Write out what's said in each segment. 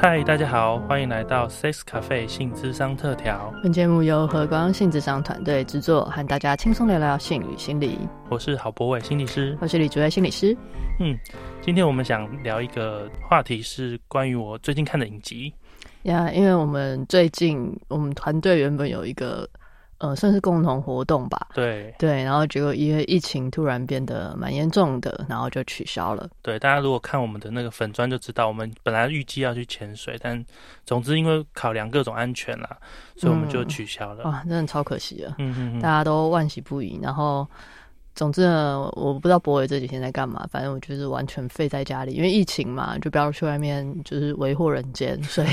嗨，大家好，欢迎来到 Sex Cafe 性智商特调。本节目由和光性智商团队制作，和大家轻松聊聊性与心理。我是郝博伟心理师，我是李竹爱心理师。嗯，今天我们想聊一个话题，是关于我最近看的影集。呀，因为我们最近我们团队原本有一个。呃，算是共同活动吧。对对，然后结果因为疫情突然变得蛮严重的，然后就取消了。对，大家如果看我们的那个粉砖就知道，我们本来预计要去潜水，但总之因为考量各种安全啦，所以我们就取消了。哇，真的超可惜了。嗯嗯嗯，大家都万喜不已，然后。总之呢，我不知道博伟这几天在干嘛，反正我就是完全废在家里，因为疫情嘛，就不要去外面，就是为祸人间，所以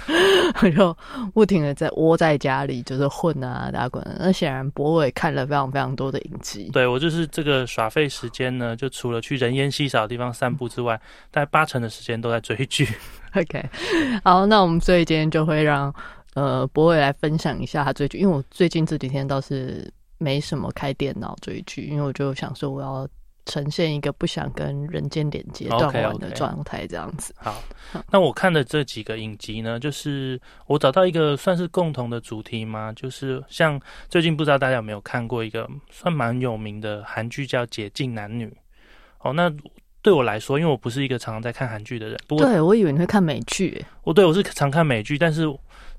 我就不停的在窝在家里，就是混啊打滚。那显然博伟看了非常非常多的影集，对我就是这个耍废时间呢，就除了去人烟稀少的地方散步之外，大概八成的时间都在追剧。OK，好，那我们所以今天就会让呃博伟来分享一下他追剧，因为我最近这几天倒是。没什么开电脑追剧，因为我就想说我要呈现一个不想跟人间连接断完的状态，这样子。好，那我看的这几个影集呢，就是我找到一个算是共同的主题吗？就是像最近不知道大家有没有看过一个算蛮有名的韩剧叫《解禁男女》。哦，那对我来说，因为我不是一个常常在看韩剧的人，不过对我以为你会看美剧。我对我是常看美剧，但是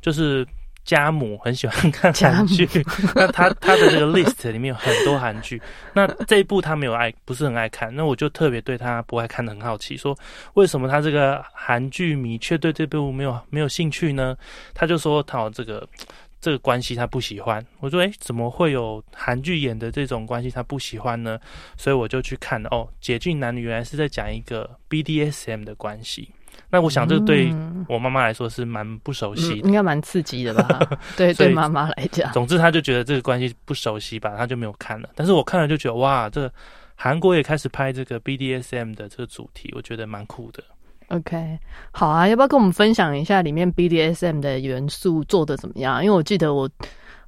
就是。家母很喜欢看韩剧，那他他的这个 list 里面有很多韩剧，那这一部他没有爱，不是很爱看，那我就特别对他不爱看的很好奇，说为什么他这个韩剧迷却对这部没有没有兴趣呢？他就说他这个这个关系他不喜欢，我说诶，怎么会有韩剧演的这种关系他不喜欢呢？所以我就去看哦，解禁男女原来是在讲一个 BDSM 的关系。那我想，这对我妈妈来说是蛮不熟悉，应该蛮刺激的吧？对，对妈妈来讲，总之她就觉得这个关系不熟悉吧，她就没有看了。但是我看了就觉得，哇，这个韩国也开始拍这个 BDSM 的这个主题，我觉得蛮酷的。OK，好啊，要不要跟我们分享一下里面 BDSM 的元素做的怎么样？因为我记得我。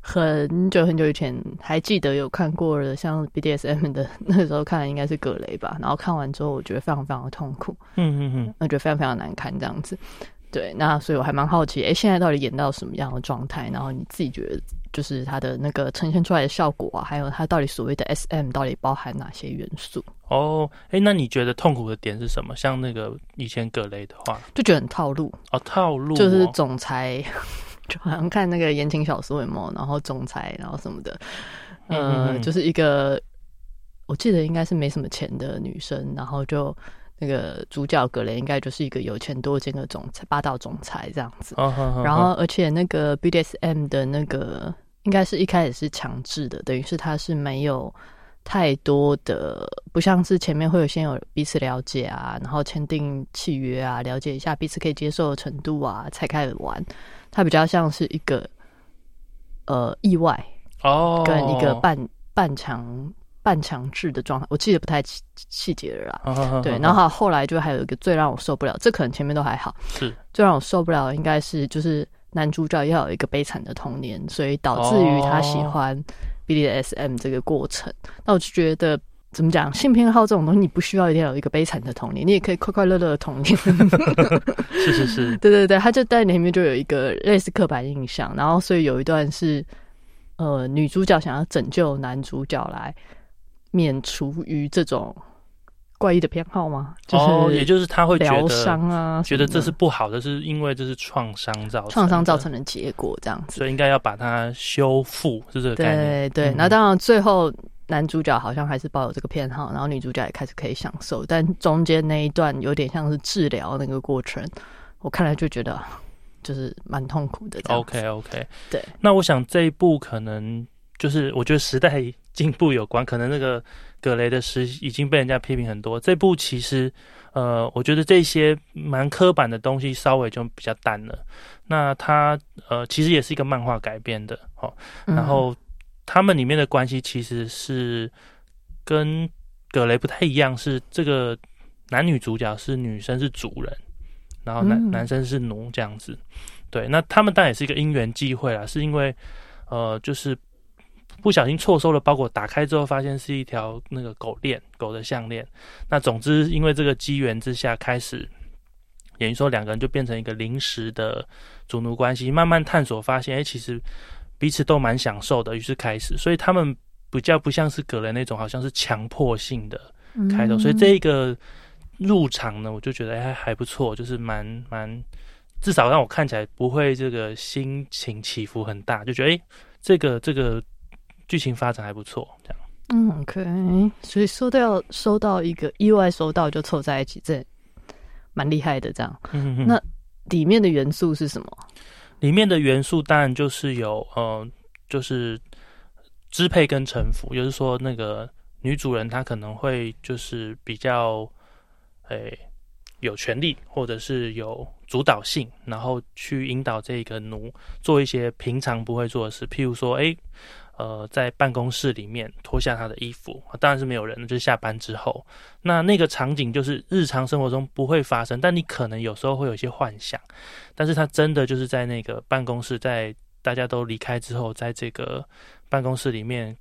很久很久以前，还记得有看过的，像 BDSM 的那时候看的应该是葛雷吧。然后看完之后，我觉得非常非常的痛苦，嗯嗯嗯，我觉得非常非常难看这样子。对，那所以我还蛮好奇，哎，现在到底演到什么样的状态？然后你自己觉得，就是它的那个呈现出来的效果啊，还有它到底所谓的 SM 到底包含哪些元素？哦，哎，那你觉得痛苦的点是什么？像那个以前葛雷的话，就觉得很套路哦，套路就是总裁。就好像看那个言情小说有没然后总裁，然后什么的，呃，就是一个我记得应该是没什么钱的女生，然后就那个主角格雷应该就是一个有钱多金的总裁，霸道总裁这样子。然后而且那个 BDSM 的那个应该是一开始是强制的，等于是他是没有太多的，不像是前面会有先有彼此了解啊，然后签订契约啊，了解一下彼此可以接受的程度啊，才开始玩。它比较像是一个呃意外哦，跟一个半半强半强制的状态，我记得不太细细节了啦。对，然后后来就还有一个最让我受不了，这可能前面都还好，是最让我受不了应该是就是男主角要有一个悲惨的童年，所以导致于他喜欢 BDSM 这个过程。那我就觉得。怎么讲？性偏好这种东西，你不需要一定要有一个悲惨的童年，你也可以快快乐乐的童年。是 是是，对对对，他就在里面就有一个类似刻板印象，然后所以有一段是，呃，女主角想要拯救男主角来免除于这种怪异的偏好吗？哦，也就是他会疗伤啊，觉得这是不好的，是因为这是创伤造创伤造成的结果，这样子，所以应该要把它修复，是这个概念。对对，那当然最后。男主角好像还是抱有这个偏好，然后女主角也开始可以享受，但中间那一段有点像是治疗那个过程，我看来就觉得就是蛮痛苦的。OK OK，对。那我想这一部可能就是我觉得时代进步有关，可能那个葛雷的诗已经被人家批评很多。这部其实呃，我觉得这些蛮刻板的东西稍微就比较淡了。那它呃，其实也是一个漫画改编的哦，然后。他们里面的关系其实是跟葛雷不太一样，是这个男女主角是女生是主人，然后男男生是奴这样子。对，那他们当然也是一个因缘际会啦，是因为呃，就是不小心错收了包裹，打开之后发现是一条那个狗链，狗的项链。那总之，因为这个机缘之下，开始等于说两个人就变成一个临时的主奴关系，慢慢探索发现，哎，其实彼此都蛮享受的，于是开始，所以他们比较不像是葛雷那种，好像是强迫性的开头，所以这一个入场呢，我就觉得还还不错，就是蛮蛮，至少让我看起来不会这个心情起伏很大，就觉得哎，这个这个剧情发展还不错，这样。嗯，OK，所以收到收到一个意外收到就凑在一起，这蛮厉害的。这样，那里面的元素是什么？里面的元素当然就是有，呃，就是支配跟臣服，就是说那个女主人她可能会就是比较，诶，有权利或者是有主导性，然后去引导这个奴做一些平常不会做的事，譬如说，诶。呃，在办公室里面脱下他的衣服，当然是没有人，就是下班之后。那那个场景就是日常生活中不会发生，但你可能有时候会有一些幻想。但是他真的就是在那个办公室，在大家都离开之后，在这个办公室里面，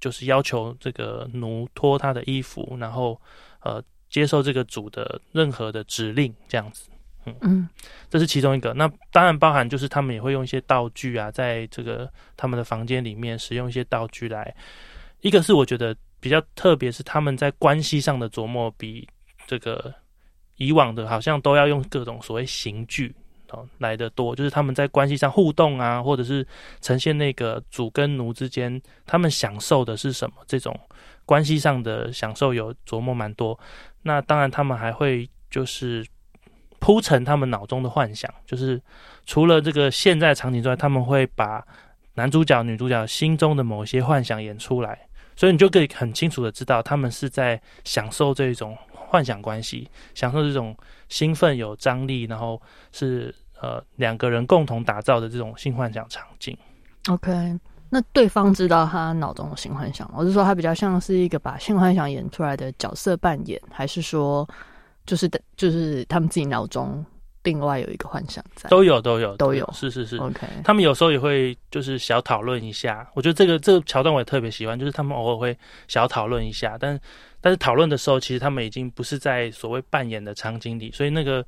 就是要求这个奴脱他的衣服，然后呃接受这个主的任何的指令，这样子。嗯这是其中一个。那当然包含就是他们也会用一些道具啊，在这个他们的房间里面使用一些道具来。一个是我觉得比较特别，是他们在关系上的琢磨比这个以往的好像都要用各种所谓刑具 哦来的多。就是他们在关系上互动啊，或者是呈现那个主跟奴之间他们享受的是什么这种关系上的享受有琢磨蛮多。那当然他们还会就是。铺陈他们脑中的幻想，就是除了这个现在场景之外，他们会把男主角、女主角心中的某些幻想演出来，所以你就可以很清楚的知道，他们是在享受这种幻想关系，享受这种兴奋、有张力，然后是呃两个人共同打造的这种性幻想场景。OK，那对方知道他脑中的性幻想，我是说他比较像是一个把性幻想演出来的角色扮演，还是说？就是的，就是他们自己脑中另外有一个幻想在，都有都有都有，是是是，OK。他们有时候也会就是小讨论一下，我觉得这个这个桥段我也特别喜欢，就是他们偶尔会小讨论一下，但但是讨论的时候，其实他们已经不是在所谓扮演的场景里，所以那个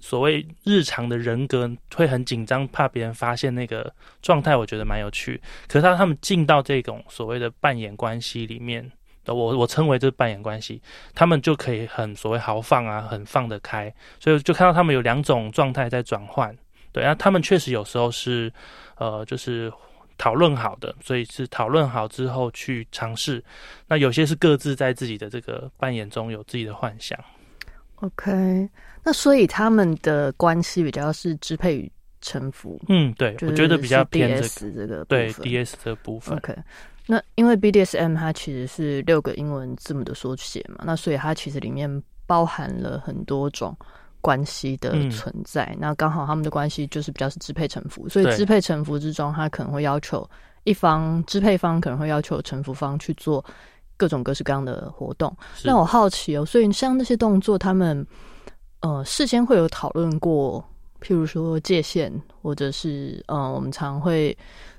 所谓日常的人格会很紧张，怕别人发现那个状态，我觉得蛮有趣。可是他他们进到这种所谓的扮演关系里面。我我称为这扮演关系，他们就可以很所谓豪放啊，很放得开，所以就看到他们有两种状态在转换。对，那他们确实有时候是，呃，就是讨论好的，所以是讨论好之后去尝试。那有些是各自在自己的这个扮演中有自己的幻想。OK，那所以他们的关系比较是支配与臣服。嗯，对，我觉得比较偏这个对 DS 的部分。OK。那因为 BDSM 它其实是六个英文字母的缩写嘛，那所以它其实里面包含了很多种关系的存在。那刚好他们的关系就是比较是支配臣服，所以支配臣服之中，他可能会要求一方支配方可能会要求臣服方去做各种各式各样的活动。那我好奇哦，所以像那些动作，他们呃事先会有讨论过，譬如说界限，或者是嗯，我们常会。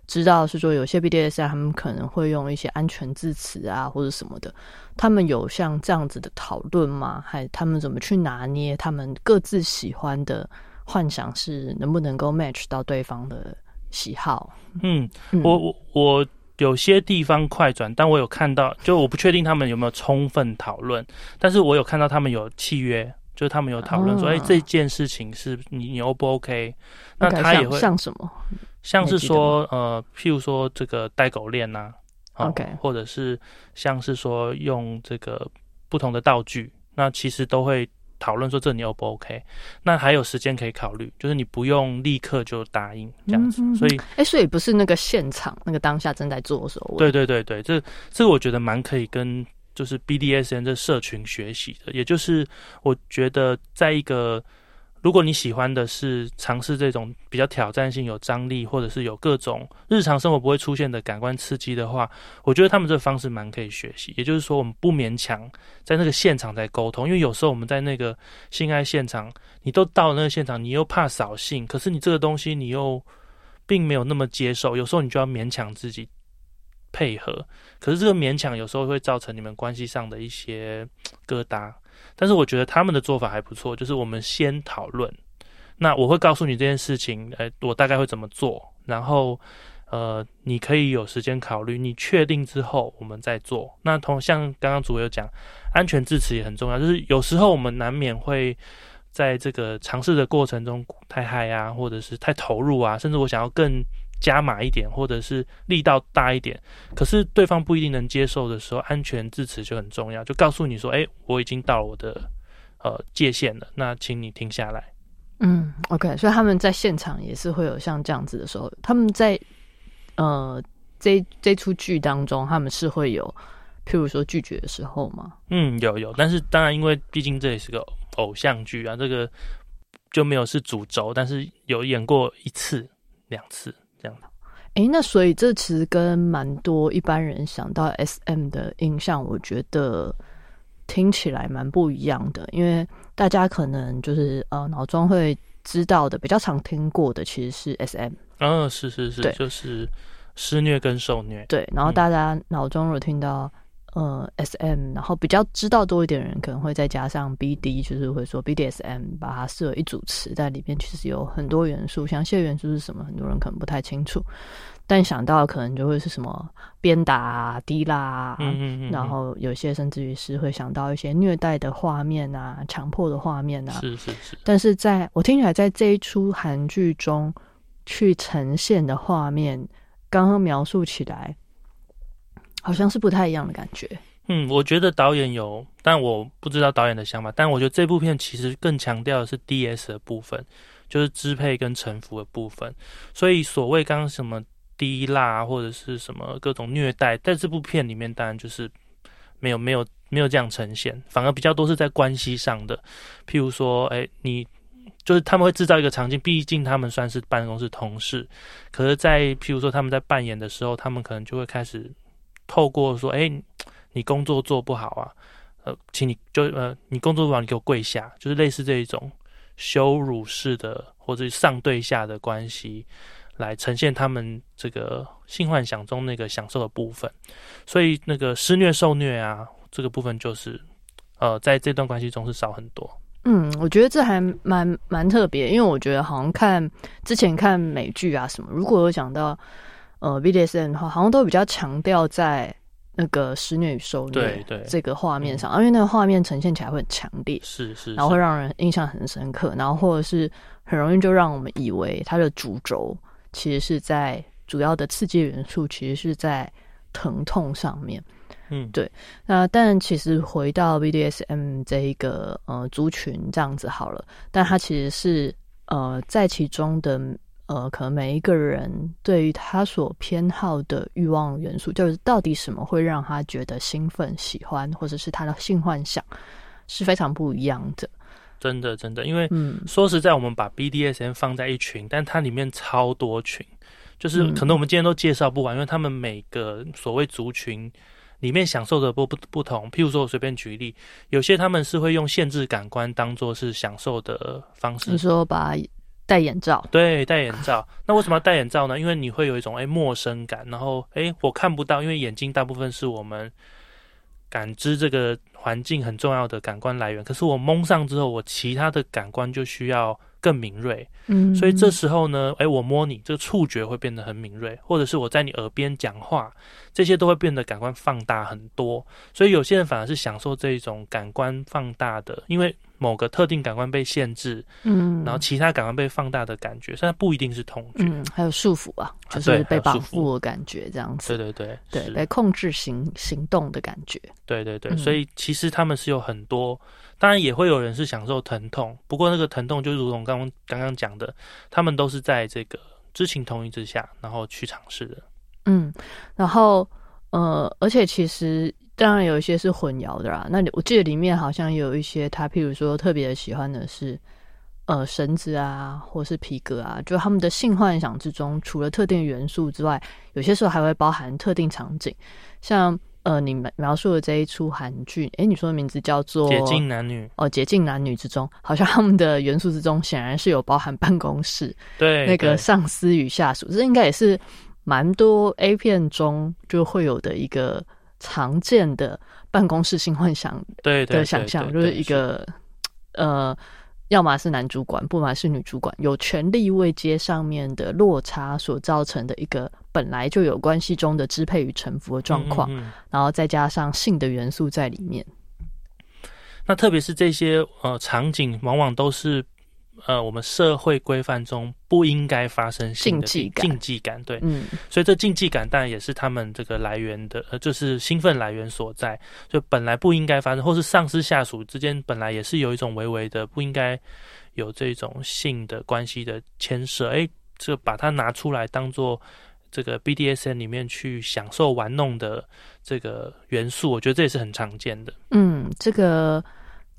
知道是说有些 BDS 他们可能会用一些安全字词啊或者什么的，他们有像这样子的讨论吗？还他们怎么去拿捏他们各自喜欢的幻想是能不能够 match 到对方的喜好？嗯，我我我有些地方快转，但我有看到，就我不确定他们有没有充分讨论，但是我有看到他们有契约，就是他们有讨论说，哎，这件事情是你你 O 不 OK？那他也会像什么？像是说，呃，譬如说这个带狗链呐，OK，或者是像是说用这个不同的道具，那其实都会讨论说这你 O 不 OK？那还有时间可以考虑，就是你不用立刻就答应这样子。所以，哎，所以不是那个现场那个当下正在做的时候。对对对对，这这个我觉得蛮可以跟就是 BDSN 这社群学习的，也就是我觉得在一个。如果你喜欢的是尝试这种比较挑战性、有张力，或者是有各种日常生活不会出现的感官刺激的话，我觉得他们这个方式蛮可以学习。也就是说，我们不勉强在那个现场在沟通，因为有时候我们在那个性爱现场，你都到了那个现场，你又怕扫兴，可是你这个东西你又并没有那么接受，有时候你就要勉强自己配合，可是这个勉强有时候会造成你们关系上的一些 疙瘩。但是我觉得他们的做法还不错，就是我们先讨论，那我会告诉你这件事情，呃，我大概会怎么做，然后呃，你可以有时间考虑，你确定之后我们再做。那同像刚刚主有讲，安全支持也很重要，就是有时候我们难免会在这个尝试的过程中太嗨啊，或者是太投入啊，甚至我想要更。加码一点，或者是力道大一点，可是对方不一定能接受的时候，安全支持就很重要，就告诉你说：“哎，我已经到了我的呃界限了，那请你停下来。”嗯，OK，所以他们在现场也是会有像这样子的时候，他们在呃这这出剧当中，他们是会有譬如说拒绝的时候吗？嗯，有有，但是当然，因为毕竟这也是个偶像剧啊，这个就没有是主轴，但是有演过一次两次。这样的，哎，那所以这其实跟蛮多一般人想到 S M 的印象，我觉得听起来蛮不一样的。因为大家可能就是呃脑中会知道的，比较常听过的其实是 S M。嗯，是是是，就是施虐跟受虐。对，然后大家脑中如果听到。呃，S M，然后比较知道多一点人可能会再加上 B D，就是会说 B D S M，把它设为一组词，在里面其实有很多元素，详细的元素是什么，很多人可能不太清楚，但想到可能就会是什么鞭打、滴啦，嗯嗯然后有些甚至于是会想到一些虐待的画面啊、强迫的画面啊，是是是。但是在我听起来，在这一出韩剧中去呈现的画面，刚刚描述起来。好像是不太一样的感觉。嗯，我觉得导演有，但我不知道导演的想法。但我觉得这部片其实更强调的是 D S 的部分，就是支配跟臣服的部分。所以所谓刚刚什么低辣或者是什么各种虐待，在这部片里面当然就是没有没有没有这样呈现，反而比较多是在关系上的。譬如说，哎，你就是他们会制造一个场景，毕竟他们算是办公室同事，可是，在譬如说他们在扮演的时候，他们可能就会开始。透过说，哎，你工作做不好啊，呃，请你就呃，你工作不好，你给我跪下，就是类似这一种羞辱式的或者上对下的关系，来呈现他们这个性幻想中那个享受的部分。所以那个施虐受虐啊，这个部分就是呃，在这段关系中是少很多。嗯，我觉得这还蛮蛮特别，因为我觉得好像看之前看美剧啊什么，如果有讲到。呃，BDSM 的话，好像都比较强调在那个施虐与受虐这个画面上，因为那个画面呈现起来会很强烈，是是，然后会让人印象很深刻，然后或者是很容易就让我们以为它的主轴其实是在主要的刺激元素，其实是在疼痛上面。嗯，对。那但其实回到 BDSM 这一个呃族群这样子好了，但它其实是呃在其中的。呃，可能每一个人对于他所偏好的欲望元素，就是到底什么会让他觉得兴奋、喜欢，或者是他的性幻想，是非常不一样的。真的，真的，因为说实在，我们把 BDSM 放在一群，但它里面超多群，就是可能我们今天都介绍不完，因为他们每个所谓族群里面享受的不不不同。譬如说，我随便举例，有些他们是会用限制感官当做是享受的方式，你说把。戴眼罩，对，戴眼罩。那为什么要戴眼罩呢？因为你会有一种哎陌生感，然后哎我看不到，因为眼睛大部分是我们感知这个环境很重要的感官来源。可是我蒙上之后，我其他的感官就需要更敏锐。嗯，所以这时候呢，哎，我摸你，这个触觉会变得很敏锐，或者是我在你耳边讲话，这些都会变得感官放大很多。所以有些人反而是享受这一种感官放大的，因为。某个特定感官被限制，嗯，然后其他感官被放大的感觉，虽然不一定是痛觉，嗯，还有束缚啊，就是被绑缚。的感觉，这样子，对对对，对，被控制行行动的感觉，对对对，所以其实他们是有很多，当然也会有人是享受疼痛，不过那个疼痛就如同刚刚刚刚讲的，他们都是在这个知情同意之下，然后去尝试的，嗯，然后呃，而且其实。当然有一些是混淆的啦。那我记得里面好像有一些，他譬如说特别喜欢的是，呃，绳子啊，或是皮革啊，就他们的性幻想之中，除了特定元素之外，有些时候还会包含特定场景。像呃，你描述的这一出韩剧，哎，你说的名字叫做《解禁男女》哦，《解禁男女》之中，好像他们的元素之中，显然是有包含办公室，对那个上司与下属，这应该也是。蛮多 A 片中就会有的一个常见的办公室性幻想对的想象，就是一个呃，要么是男主管，不嘛是女主管，有权力位阶上面的落差所造成的一个本来就有关系中的支配与臣服的状况，然后再加上性的元素在里面。那特别是这些呃场景，往往都是。呃，我们社会规范中不应该发生禁忌感，禁忌感，对，嗯，所以这禁忌感当然也是他们这个来源的，呃，就是兴奋来源所在。就本来不应该发生，或是上司下属之间本来也是有一种微微的不应该有这种性的关系的牵涉，哎，这把它拿出来当做这个 BDSN 里面去享受玩弄的这个元素，我觉得这也是很常见的。嗯，这个。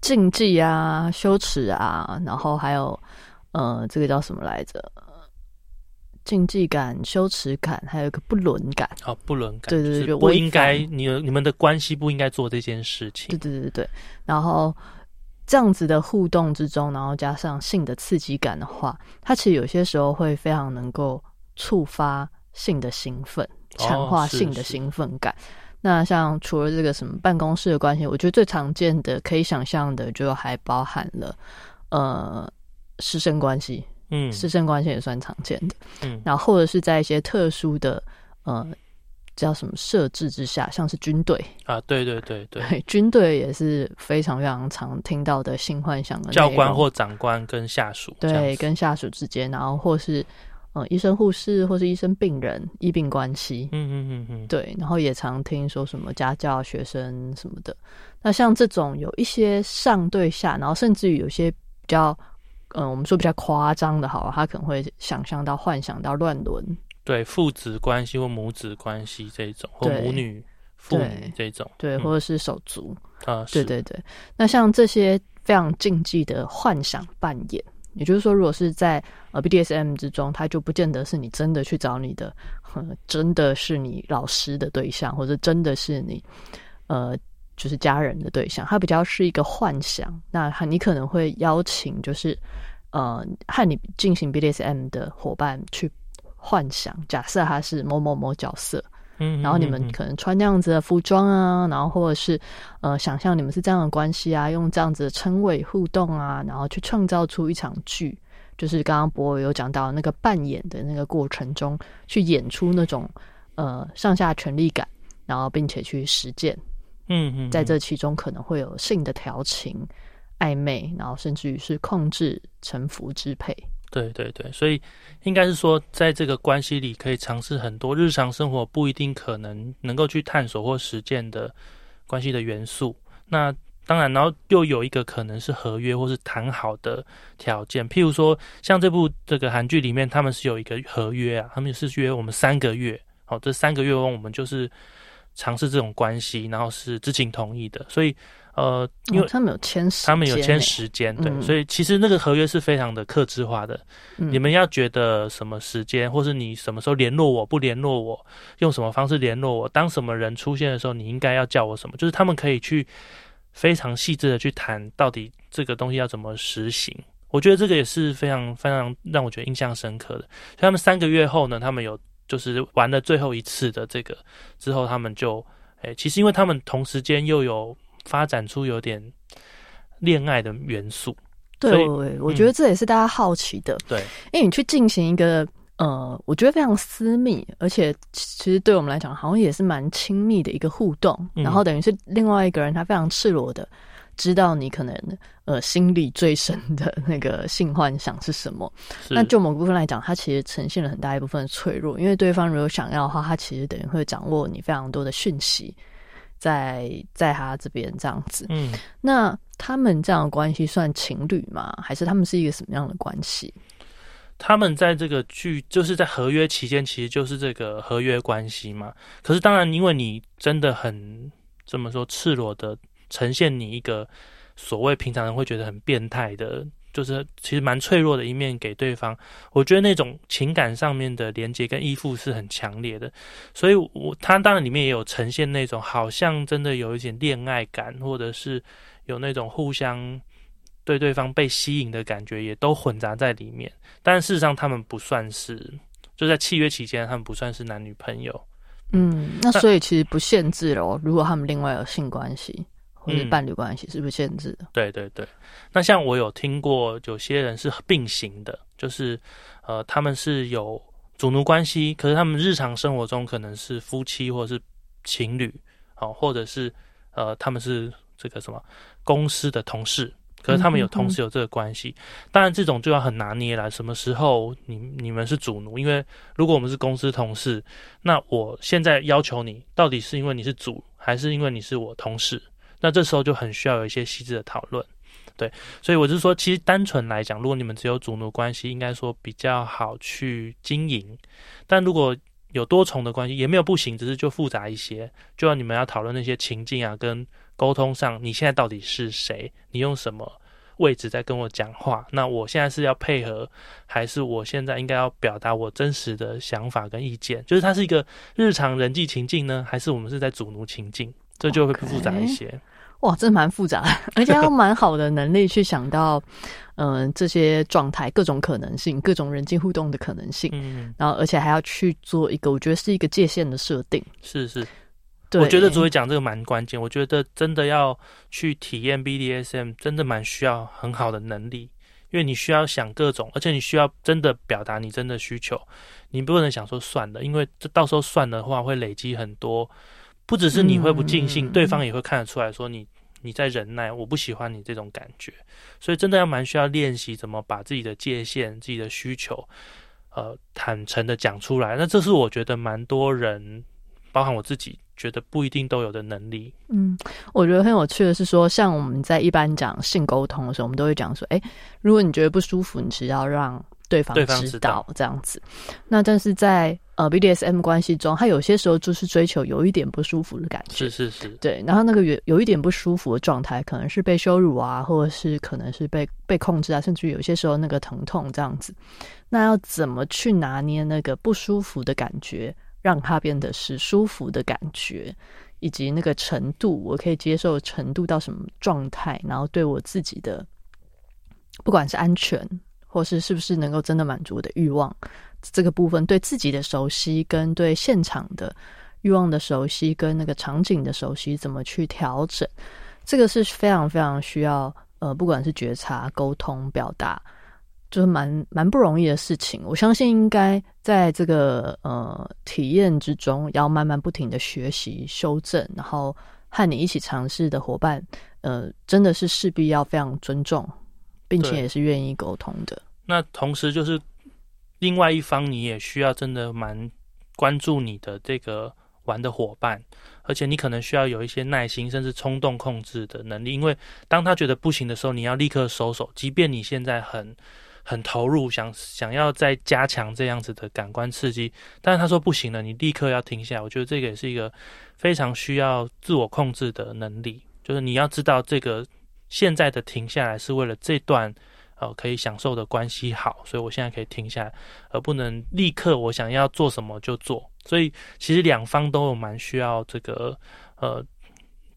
禁忌啊，羞耻啊，然后还有，呃，这个叫什么来着？禁忌感、羞耻感，还有一个不伦感。哦，不伦感，对对对，不应该，你你们的关系不应该做这件事情。对对对对，然后这样子的互动之中，然后加上性的刺激感的话，它其实有些时候会非常能够触发性的兴奋，强化性的兴奋感。那像除了这个什么办公室的关系，我觉得最常见的可以想象的就还包含了呃师生关系，嗯，师生关系也算常见的，嗯，然后或者是在一些特殊的呃叫什么设置之下，像是军队啊，对对对 对，军队也是非常非常常听到的性幻想的教官或长官跟下属，对，跟下属之间，然后或是。嗯，医生、护士或是医生、病人医病关系，嗯嗯嗯嗯，对，然后也常听说什么家教、学生什么的。那像这种有一些上对下，然后甚至于有些比较，嗯，我们说比较夸张的，好，他可能会想象到、幻想到乱伦，对，父子关系或母子关系这种，或母女、父女这种，对，或者是手足啊，对对对。那像这些非常禁忌的幻想扮演。也就是说，如果是在呃 BDSM 之中，他就不见得是你真的去找你的，真的是你老师的对象，或者真的是你呃就是家人的对象，他比较是一个幻想。那你可能会邀请，就是呃和你进行 BDSM 的伙伴去幻想，假设他是某某某角色。嗯，然后你们可能穿那样子的服装啊，然后或者是呃，想象你们是这样的关系啊，用这样子的称谓互动啊，然后去创造出一场剧，就是刚刚博有讲到那个扮演的那个过程中，去演出那种呃上下权力感，然后并且去实践，嗯嗯，在这其中可能会有性的调情、暧昧，然后甚至于是控制、臣服、支配。对对对，所以应该是说，在这个关系里，可以尝试很多日常生活不一定可能能够去探索或实践的关系的元素。那当然，然后又有一个可能是合约或是谈好的条件，譬如说，像这部这个韩剧里面，他们是有一个合约啊，他们是约我们三个月，好，这三个月我们就是尝试这种关系，然后是知情同意的，所以。呃，因为他们有签，他们有签时间，对，所以其实那个合约是非常的克制化的。你们要觉得什么时间，或是你什么时候联络我，不联络我，用什么方式联络我，当什么人出现的时候，你应该要叫我什么，就是他们可以去非常细致的去谈到底这个东西要怎么实行。我觉得这个也是非常非常让我觉得印象深刻的。所以他们三个月后呢，他们有就是玩了最后一次的这个之后，他们就哎，其实因为他们同时间又有。发展出有点恋爱的元素，对，我觉得这也是大家好奇的。对，因为你去进行一个呃，我觉得非常私密，而且其实对我们来讲，好像也是蛮亲密的一个互动。然后等于是另外一个人，他非常赤裸的知道你可能呃心里最深的那个性幻想是什么。那就某部分来讲，它其实呈现了很大一部分的脆弱，因为对方如果想要的话，他其实等于会掌握你非常多的讯息。在在他这边这样子，嗯，那他们这样的关系算情侣吗？还是他们是一个什么样的关系？他们在这个剧就是在合约期间，其实就是这个合约关系嘛。可是当然，因为你真的很怎么说赤裸的呈现你一个所谓平常人会觉得很变态的。就是其实蛮脆弱的一面给对方，我觉得那种情感上面的连接跟依附是很强烈的，所以我他当然里面也有呈现那种好像真的有一点恋爱感，或者是有那种互相对对方被吸引的感觉，也都混杂在里面。但事实上他们不算是就在契约期间，他们不算是男女朋友。嗯，那所以其实不限制了，如果他们另外有性关系或者伴侣关系，是不是限制的？对对对。那像我有听过，有些人是并行的，就是呃，他们是有主奴关系，可是他们日常生活中可能是夫妻或者是情侣，好，或者是呃，他们是这个什么公司的同事。可是他们有同时有这个关系，当然这种就要很拿捏了。什么时候你你们是主奴？因为如果我们是公司同事，那我现在要求你，到底是因为你是主，还是因为你是我同事？那这时候就很需要有一些细致的讨论。对，所以我是说，其实单纯来讲，如果你们只有主奴关系，应该说比较好去经营。但如果有多重的关系，也没有不行，只是就复杂一些，就要你们要讨论那些情境啊，跟。沟通上，你现在到底是谁？你用什么位置在跟我讲话？那我现在是要配合，还是我现在应该要表达我真实的想法跟意见？就是它是一个日常人际情境呢，还是我们是在主奴情境？这就会复杂一些。哇，这蛮复杂，而且要蛮好的能力去想到，嗯，这些状态各种可能性，各种人际互动的可能性。嗯，然后而且还要去做一个，我觉得是一个界限的设定。是是。我觉得主委讲这个蛮关键。我觉得真的要去体验 BDSM，真的蛮需要很好的能力，因为你需要想各种，而且你需要真的表达你真的需求。你不能想说算了，因为这到时候算的话会累积很多，不只是你会不尽兴，对方也会看得出来说你你在忍耐，我不喜欢你这种感觉。所以真的要蛮需要练习怎么把自己的界限、自己的需求，呃，坦诚的讲出来。那这是我觉得蛮多人，包含我自己。觉得不一定都有的能力。嗯，我觉得很有趣的是说，像我们在一般讲性沟通的时候，我们都会讲说，哎，如果你觉得不舒服，你只要让对方知道这样子。那但是在呃 BDSM 关系中，他有些时候就是追求有一点不舒服的感觉。是是是，对。然后那个有有一点不舒服的状态，可能是被羞辱啊，或者是可能是被被控制啊，甚至有些时候那个疼痛这样子。那要怎么去拿捏那个不舒服的感觉？让它变得是舒服的感觉，以及那个程度，我可以接受程度到什么状态，然后对我自己的，不管是安全，或是是不是能够真的满足我的欲望，这个部分对自己的熟悉，跟对现场的欲望的熟悉，跟那个场景的熟悉，怎么去调整，这个是非常非常需要，呃，不管是觉察、沟通、表达。就是蛮蛮不容易的事情，我相信应该在这个呃体验之中，要慢慢不停的学习修正，然后和你一起尝试的伙伴，呃，真的是势必要非常尊重，并且也是愿意沟通的。那同时就是另外一方，你也需要真的蛮关注你的这个玩的伙伴，而且你可能需要有一些耐心，甚至冲动控制的能力，因为当他觉得不行的时候，你要立刻收手，即便你现在很。很投入，想想要再加强这样子的感官刺激，但是他说不行了，你立刻要停下。我觉得这个也是一个非常需要自我控制的能力，就是你要知道这个现在的停下来是为了这段呃可以享受的关系好，所以我现在可以停下来，而不能立刻我想要做什么就做。所以其实两方都有蛮需要这个呃。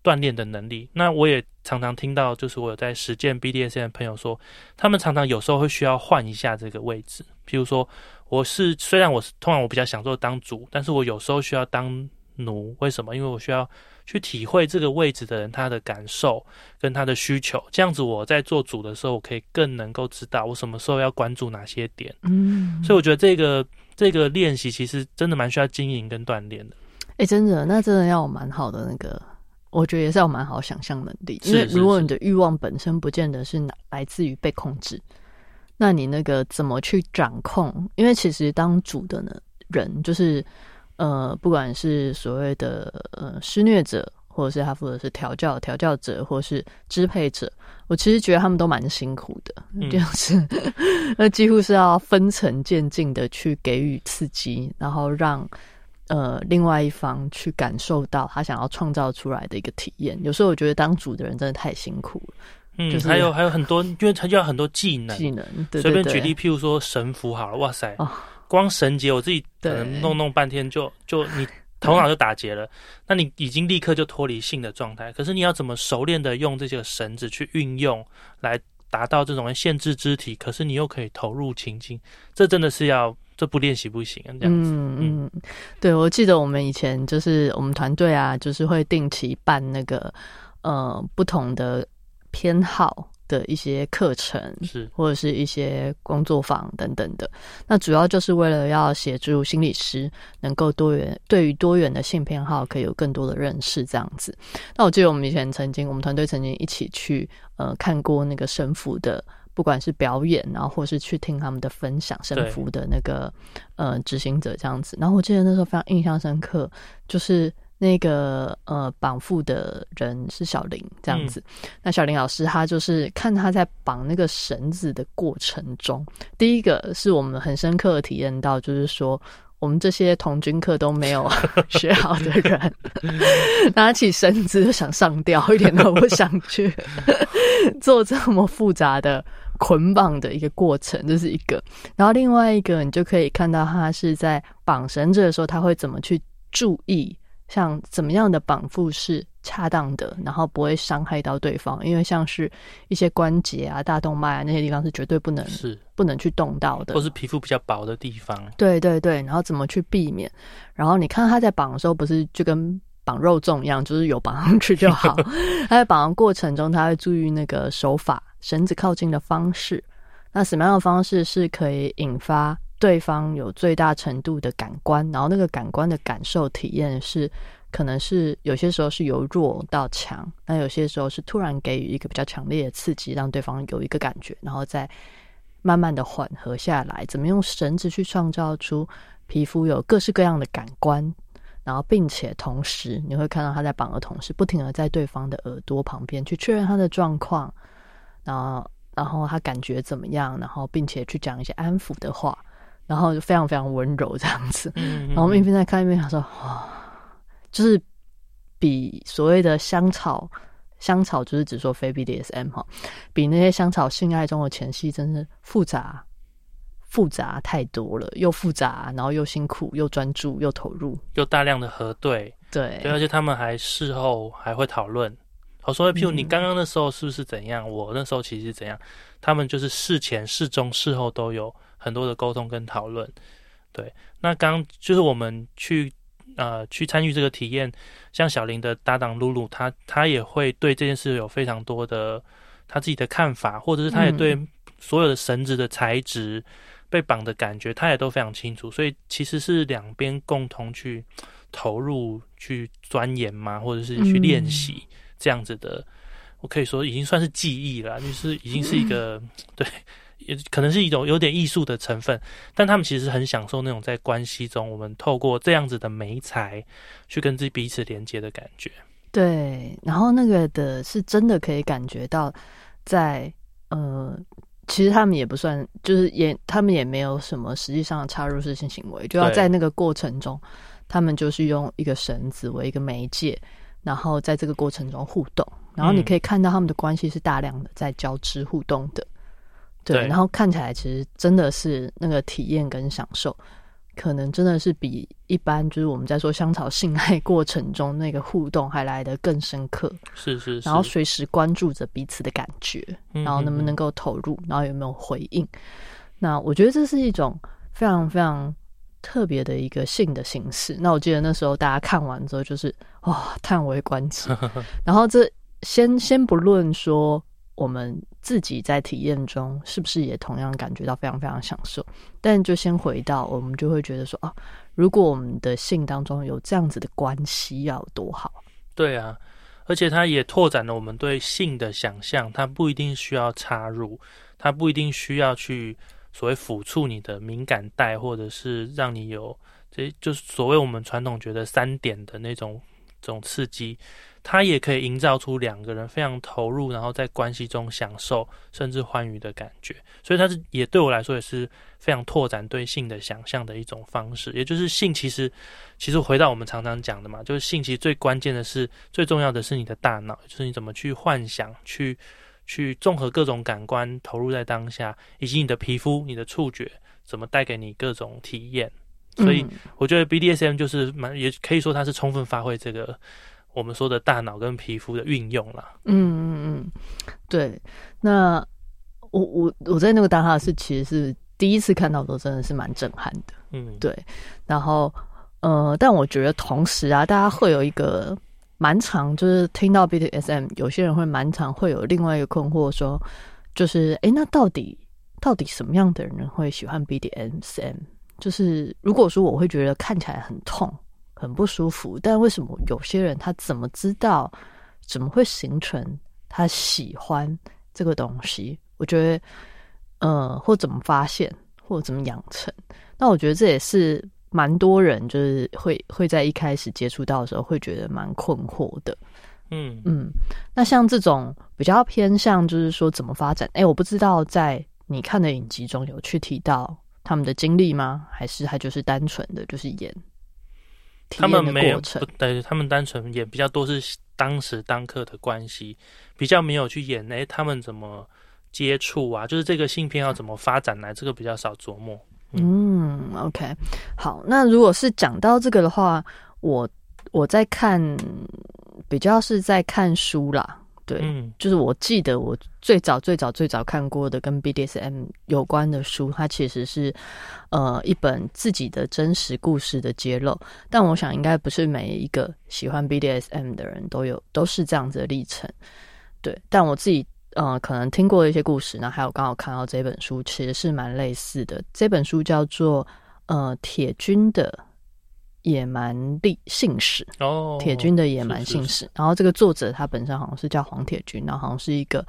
锻炼的能力，那我也常常听到，就是我有在实践 BDSM 的朋友说，他们常常有时候会需要换一下这个位置。譬如说，我是虽然我是通常我比较享受当主，但是我有时候需要当奴。为什么？因为我需要去体会这个位置的人他的感受跟他的需求，这样子我在做主的时候，我可以更能够知道我什么时候要关注哪些点。嗯，所以我觉得这个这个练习其实真的蛮需要经营跟锻炼的。哎，真的，那真的要蛮好的那个。我觉得也是要蛮好想象能力，因为如果你的欲望本身不见得是来自于被控制，那你那个怎么去掌控？因为其实当主的呢人，就是呃，不管是所谓的呃施虐者，或者是他负责是调教调教者，或是支配者，我其实觉得他们都蛮辛苦的，就是 那几乎是要分层渐进的去给予刺激，然后让。呃，另外一方去感受到他想要创造出来的一个体验，有时候我觉得当主的人真的太辛苦了。嗯，就是还有还有很多，因为他要很多技能。技能，随便举例，譬如说神符好了，哇塞，光绳结我自己可能弄弄半天就就你头脑就打结了。那你已经立刻就脱离性的状态，可是你要怎么熟练的用这些绳子去运用来达到这种限制肢体，可是你又可以投入情境，这真的是要。这不练习不行啊，这样子。嗯嗯，对，我记得我们以前就是我们团队啊，就是会定期办那个呃不同的偏好的一些课程，是或者是一些工作坊等等的。那主要就是为了要协助心理师能够多元对于多元的性偏好可以有更多的认识，这样子。那我记得我们以前曾经，我们团队曾经一起去呃看过那个神父的。不管是表演，然后或是去听他们的分享，神服的那个呃执行者这样子。然后我记得那时候非常印象深刻，就是那个呃绑缚的人是小林这样子。那小林老师他就是看他在绑那个绳子的过程中，第一个是我们很深刻的体验到，就是说。我们这些童军课都没有 学好的人，拿起绳子就想上吊，一点都不想去 做这么复杂的捆绑的一个过程，这是一个。然后另外一个，你就可以看到他是在绑绳子的时候，他会怎么去注意，像怎么样的绑缚是。恰当的，然后不会伤害到对方，因为像是一些关节啊、大动脉啊那些地方是绝对不能是不能去动到的，或是皮肤比较薄的地方。对对对，然后怎么去避免？然后你看他在绑的时候，不是就跟绑肉粽一样，就是有绑上去就好。他在绑的过程中，他会注意那个手法、绳子靠近的方式。那什么样的方式是可以引发对方有最大程度的感官？然后那个感官的感受体验是。可能是有些时候是由弱到强，那有些时候是突然给予一个比较强烈的刺激，让对方有一个感觉，然后再慢慢的缓和下来。怎么用绳子去创造出皮肤有各式各样的感官，然后并且同时你会看到他在绑的同时，不停的在对方的耳朵旁边去确认他的状况，然后然后他感觉怎么样，然后并且去讲一些安抚的话，然后就非常非常温柔这样子。然后我们一边在看一边想说哇。就是比所谓的香草，香草就是只说非 BDSM 哈，比那些香草性爱中的前戏真是复杂，复杂太多了，又复杂，然后又辛苦，又专注，又投入，又大量的核对，对，而且他们还事后还会讨论，好说，譬如你刚刚那时候是不是怎样，我那时候其实怎样，他们就是事前、事中、事后都有很多的沟通跟讨论，对，那刚就是我们去。呃，去参与这个体验，像小林的搭档露露，他他也会对这件事有非常多的他自己的看法，或者是他也对所有的绳子的材质、被绑的感觉，他也都非常清楚。所以其实是两边共同去投入、去钻研嘛，或者是去练习这样子的。我可以说已经算是记忆了，就是已经是一个 对。也可能是一种有点艺术的成分，但他们其实很享受那种在关系中，我们透过这样子的媒材去跟自己彼此连接的感觉。对，然后那个的是真的可以感觉到，在呃，其实他们也不算，就是也他们也没有什么实际上的插入式性行为，就要在那个过程中，他们就是用一个绳子为一个媒介，然后在这个过程中互动，然后你可以看到他们的关系是大量的在交织互动的。对，然后看起来其实真的是那个体验跟享受，可能真的是比一般就是我们在说香草性爱过程中那个互动还来得更深刻。是是，然后随时关注着彼此的感觉，然后能不能够投入，然后有没有回应。那我觉得这是一种非常非常特别的一个性的形式。那我记得那时候大家看完之后就是哇叹为观止。然后这先先不论说。我们自己在体验中是不是也同样感觉到非常非常享受？但就先回到我们就会觉得说啊，如果我们的性当中有这样子的关系，要多好？对啊，而且它也拓展了我们对性的想象。它不一定需要插入，它不一定需要去所谓抚触你的敏感带，或者是让你有这就是所谓我们传统觉得三点的那种这种刺激。它也可以营造出两个人非常投入，然后在关系中享受甚至欢愉的感觉。所以它是也对我来说也是非常拓展对性的想象的一种方式。也就是性其实其实回到我们常常讲的嘛，就是性其实最关键的是最重要的是你的大脑，就是你怎么去幻想、去去综合各种感官投入在当下，以及你的皮肤、你的触觉怎么带给你各种体验。所以我觉得 BDSM 就是蛮也可以说它是充分发挥这个。我们说的大脑跟皮肤的运用了，嗯嗯嗯，对。那我我我在那个当下是其实是第一次看到都真的是蛮震撼的。嗯，对，然后呃，但我觉得同时啊，大家会有一个蛮长，就是听到 BDSM，有些人会蛮长会有另外一个困惑，说就是哎，那到底到底什么样的人会喜欢 BDSM？就是如果说我会觉得看起来很痛、很不舒服，但为什么有些人他怎么知道怎么会形成他喜欢这个东西？我觉得呃，或怎么发现，或怎么养成？那我觉得这也是蛮多人就是会会在一开始接触到的时候会觉得蛮困惑的。嗯嗯，那像这种比较偏向就是说怎么发展？哎，我不知道在你看的影集中有去提到。他们的经历吗？还是他就是单纯的就是演？他们没有，对，他们单纯也比较多是当时当刻的关系，比较没有去演。哎，他们怎么接触啊？就是这个性片要怎么发展来，这个比较少琢磨。嗯，OK，好。那如果是讲到这个的话，我我在看，比较是在看书啦。对，就是我记得我最早最早最早看过的跟 BDSM 有关的书，它其实是呃一本自己的真实故事的揭露。但我想应该不是每一个喜欢 BDSM 的人都有都是这样子的历程。对，但我自己呃可能听过一些故事，然后还有刚好看到这本书，其实是蛮类似的。这本书叫做呃铁军的。野蛮历信史哦，铁军的野蛮信史。然后这个作者他本身好像是叫黄铁军，然后好像是一个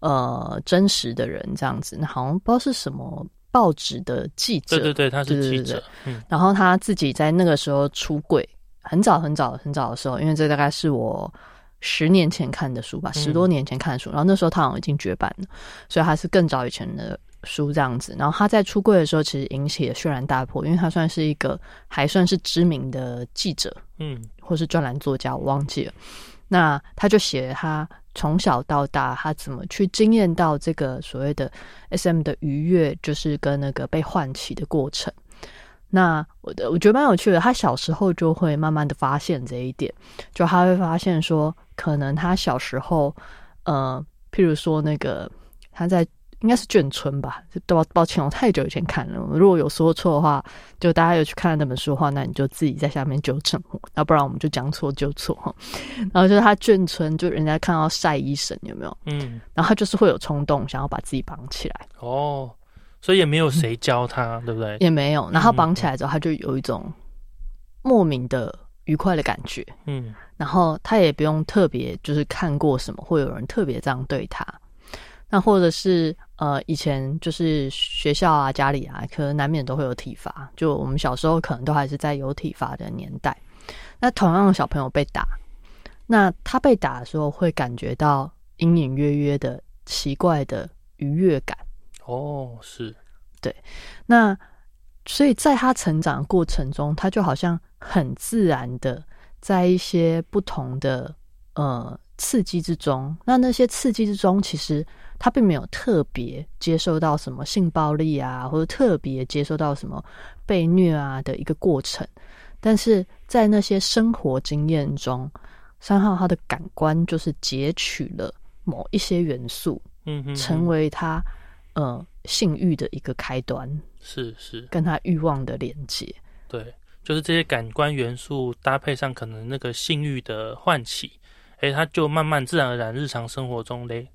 呃真实的人这样子。那好像不知道是什么报纸的记者，对对对，他是记者。嗯，然后他自己在那个时候出柜，很早很早很早的时候，因为这大概是我十年前看的书吧，十多年前看的书。然后那时候他好像已经绝版了，所以他是更早以前的。书这样子，然后他在出柜的时候，其实引起了轩然大波，因为他算是一个还算是知名的记者，嗯，或是专栏作家，我忘记了。那他就写他从小到大，他怎么去经验到这个所谓的 SM 的愉悦，就是跟那个被唤起的过程。那我的我觉得蛮有趣的，他小时候就会慢慢的发现这一点，就他会发现说，可能他小时候，呃，譬如说那个他在。应该是眷村吧，抱抱歉，我太久以前看了。如果有说错的话，就大家有去看那本书的话，那你就自己在下面纠正我，要不然我们就将错就错哈。然后就是他眷村，就人家看到晒衣绳有没有？嗯，然后他就是会有冲动，想要把自己绑起来。哦，所以也没有谁教他，对不对？也没有。然后绑起来之后，他就有一种莫名的愉快的感觉。嗯，然后他也不用特别就是看过什么，会有人特别这样对他。那或者是呃，以前就是学校啊、家里啊，可能难免都会有体罚。就我们小时候可能都还是在有体罚的年代。那同样的小朋友被打，那他被打的时候会感觉到隐隐约约的奇怪的愉悦感。哦，是，对。那所以在他成长过程中，他就好像很自然的在一些不同的呃刺激之中。那那些刺激之中，其实。他并没有特别接受到什么性暴力啊，或者特别接受到什么被虐啊的一个过程，但是在那些生活经验中，三号他的感官就是截取了某一些元素，嗯，成为他呃性欲的一个开端，是是，跟他欲望的连接，对，就是这些感官元素搭配上可能那个性欲的唤起，哎，他就慢慢自然而然日常生活中嘞。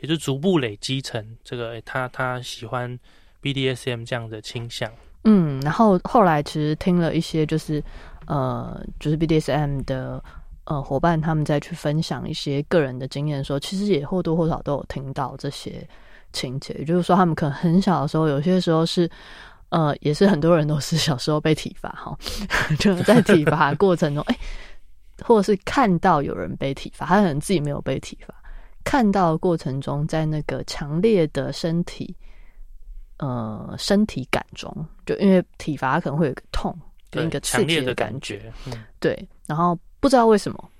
也就逐步累积成这个，他他喜欢 BDSM 这样的倾向。嗯，然后后来其实听了一些，就是呃，就是 BDSM 的呃伙伴，他们再去分享一些个人的经验的时候，其实也或多或少都有听到这些情节。也就是说，他们可能很小的时候，有些时候是呃，也是很多人都是小时候被体罚哈，就在体罚过程中，哎，或者是看到有人被体罚，他可能自己没有被体罚。看到过程中，在那个强烈的身体，呃，身体感中，就因为体罚可能会有个痛，跟一个强烈的感觉，对。然后不知道为什么，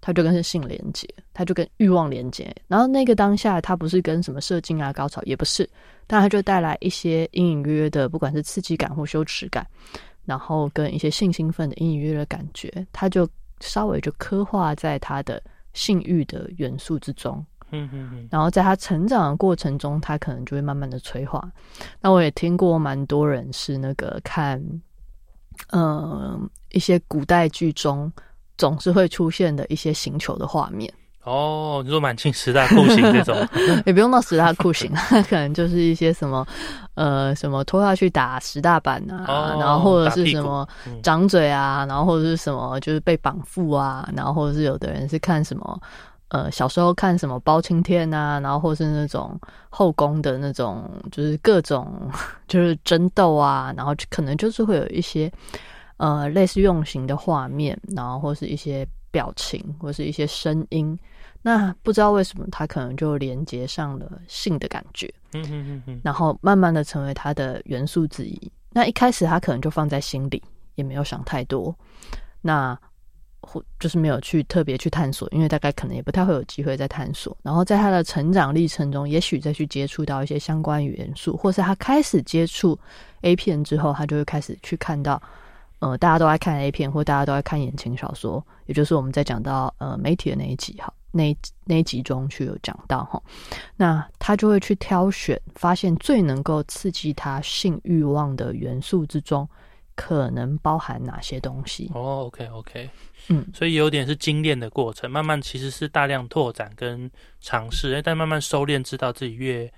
他就跟性连接，他就跟欲望连接。然后那个当下，他不是跟什么射精啊、高潮，也不是，但他就带来一些隐隐约约的，不管是刺激感或羞耻感，然后跟一些性兴奋的隐隐约约的感觉，他就稍微就刻画在他的。性欲的元素之中，嗯嗯嗯，然后在他成长的过程中，他可能就会慢慢的催化。那我也听过蛮多人是那个看，嗯，一些古代剧中总是会出现的一些星球的画面。哦，你说满清十大酷刑这种，也不用到十大酷刑，可能就是一些什么，呃，什么拖下去打十大板啊，然后或者是什么掌嘴啊，然后或者是什么就是被绑缚啊，然后或者是有的人是看什么，呃，小时候看什么包青天啊，然后或是那种后宫的那种，就是各种 就是争斗啊，然后可能就是会有一些呃类似用刑的画面，然后或是一些表情或是一些声音。那不知道为什么，他可能就连接上了性的感觉，嗯嗯嗯嗯，然后慢慢的成为他的元素之一。那一开始他可能就放在心里，也没有想太多，那或就是没有去特别去探索，因为大概可能也不太会有机会再探索。然后在他的成长历程中，也许再去接触到一些相关元素，或是他开始接触 A 片之后，他就会开始去看到，呃，大家都爱看 A 片，或大家都爱看言情小说，也就是我们在讲到呃媒体的那一集哈。那那集中去有讲到哈，那他就会去挑选，发现最能够刺激他性欲望的元素之中，可能包含哪些东西？哦，OK OK，嗯，所以有点是精炼的过程，慢慢其实是大量拓展跟尝试，但慢慢收敛，知道自己越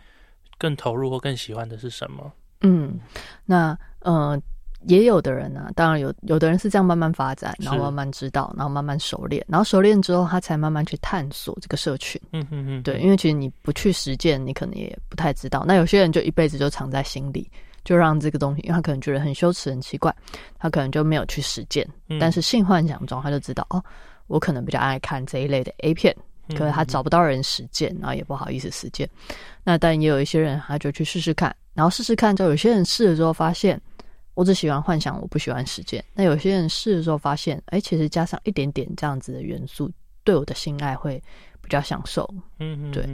更投入或更喜欢的是什么。嗯，那呃。也有的人呢，当然有，有的人是这样慢慢发展，然后慢慢知道，然后慢慢熟练，然后熟练之后，他才慢慢去探索这个社群。嗯嗯嗯，对，因为其实你不去实践，你可能也不太知道。那有些人就一辈子就藏在心里，就让这个东西，因为他可能觉得很羞耻、很奇怪，他可能就没有去实践。但是性幻想中，他就知道哦，我可能比较爱看这一类的 A 片，可是他找不到人实践，然后也不好意思实践。那但也有一些人，他就去试试看，然后试试看之后，有些人试了之后发现。我只喜欢幻想，我不喜欢实践。那有些人试的时候发现，哎，其实加上一点点这样子的元素，对我的性爱会比较享受。嗯嗯，对。